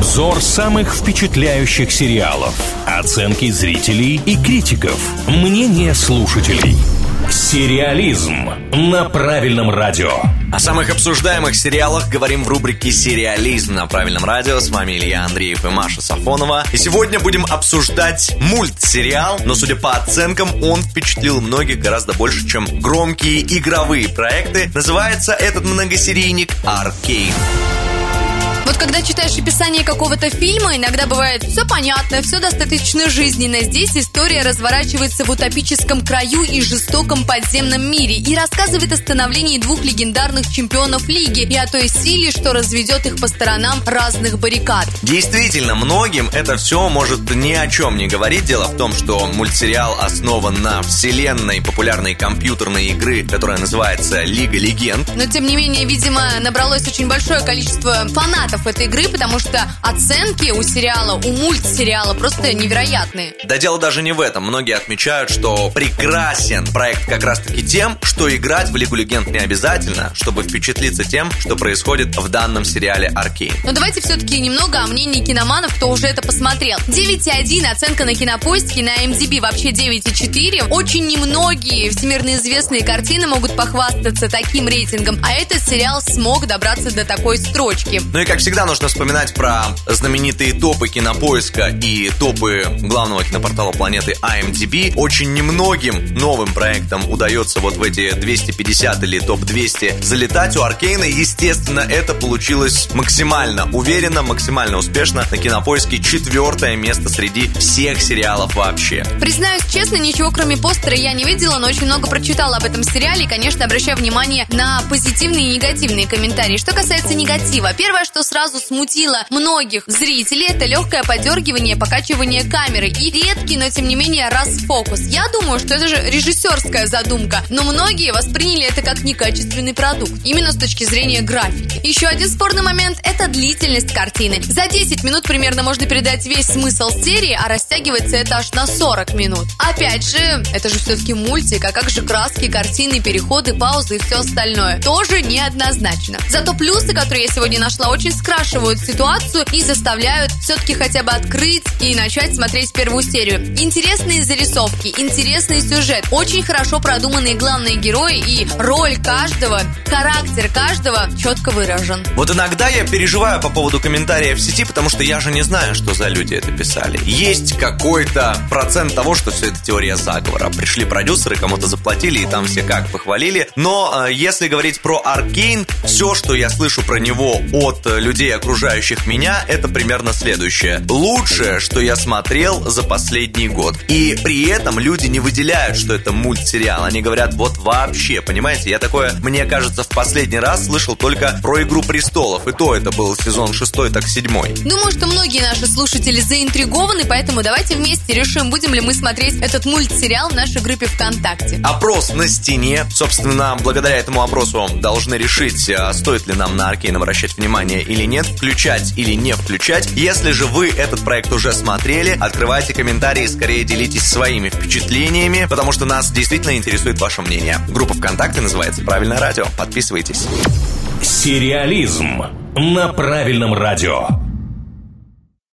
Обзор самых впечатляющих сериалов. Оценки зрителей и критиков. Мнение слушателей. Сериализм на правильном радио. О самых обсуждаемых сериалах говорим в рубрике «Сериализм» на правильном радио. С вами Илья Андреев и Маша Сафонова. И сегодня будем обсуждать мультсериал, но, судя по оценкам, он впечатлил многих гораздо больше, чем громкие игровые проекты. Называется этот многосерийник «Аркейн». Когда читаешь описание какого-то фильма, иногда бывает все понятно, все достаточно жизненно. Здесь история разворачивается в утопическом краю и жестоком подземном мире и рассказывает о становлении двух легендарных чемпионов лиги и о той силе, что разведет их по сторонам разных баррикад. Действительно, многим это все может ни о чем не говорить. Дело в том, что мультсериал основан на вселенной популярной компьютерной игры, которая называется Лига Легенд. Но, тем не менее, видимо, набралось очень большое количество фанатов этой игры, потому что оценки у сериала, у мультсериала просто невероятные. Да дело даже не в этом. Многие отмечают, что прекрасен проект как раз-таки тем, что играть в Лигу Легенд не обязательно, чтобы впечатлиться тем, что происходит в данном сериале Аркейн. Но давайте все-таки немного о мнении киноманов, кто уже это посмотрел. 9,1 оценка на кинопоиске, на MDB вообще 9,4. Очень немногие всемирно известные картины могут похвастаться таким рейтингом, а этот сериал смог добраться до такой строчки. Ну и как всегда нужно вспоминать про знаменитые топы кинопоиска и топы главного кинопортала планеты IMDb. Очень немногим новым проектам удается вот в эти 250 или топ-200 залетать. У Аркейна, естественно, это получилось максимально уверенно, максимально успешно. На кинопоиске четвертое место среди всех сериалов вообще. Признаюсь честно, ничего кроме постера я не видела, но очень много прочитала об этом сериале и, конечно, обращаю внимание на позитивные и негативные комментарии. Что касается негатива, первое, что сразу смутило многих зрителей, это легкое подергивание, покачивание камеры и редкий, но тем не менее расфокус. Я думаю, что это же режиссерская задумка, но многие восприняли это как некачественный продукт, именно с точки зрения графики. Еще один спорный момент – это длительность картины. За 10 минут примерно можно передать весь смысл серии, а растягивается это аж на 40 минут. Опять же, это же все-таки мультик, а как же краски, картины, переходы, паузы и все остальное? Тоже неоднозначно. Зато плюсы, которые я сегодня нашла, очень скрашивают ситуацию и заставляют все-таки хотя бы открыть и начать смотреть первую серию. Интересные зарисовки, интересный сюжет, очень хорошо продуманные главные герои и роль каждого, характер каждого четко выражен. Вот иногда я переживаю по поводу комментариев в сети, потому что я же не знаю, что за люди это писали. Есть какой-то процент того, что все это теория заговора. Пришли продюсеры, кому-то заплатили, и там все как похвалили. Но э, если говорить про Аркейн, все, что я слышу про него от людей, людей, окружающих меня, это примерно следующее. Лучшее, что я смотрел за последний год. И при этом люди не выделяют, что это мультсериал. Они говорят, вот вообще, понимаете? Я такое, мне кажется, в последний раз слышал только про «Игру престолов». И то это был сезон шестой, так седьмой. Думаю, что многие наши слушатели заинтригованы, поэтому давайте вместе решим, будем ли мы смотреть этот мультсериал в нашей группе ВКонтакте. Опрос на стене. Собственно, благодаря этому опросу должны решить, а стоит ли нам на Аркейн обращать внимание или или нет, включать или не включать. Если же вы этот проект уже смотрели, открывайте комментарии, скорее делитесь своими впечатлениями, потому что нас действительно интересует ваше мнение. Группа ВКонтакте называется «Правильное радио». Подписывайтесь. Сериализм на правильном радио.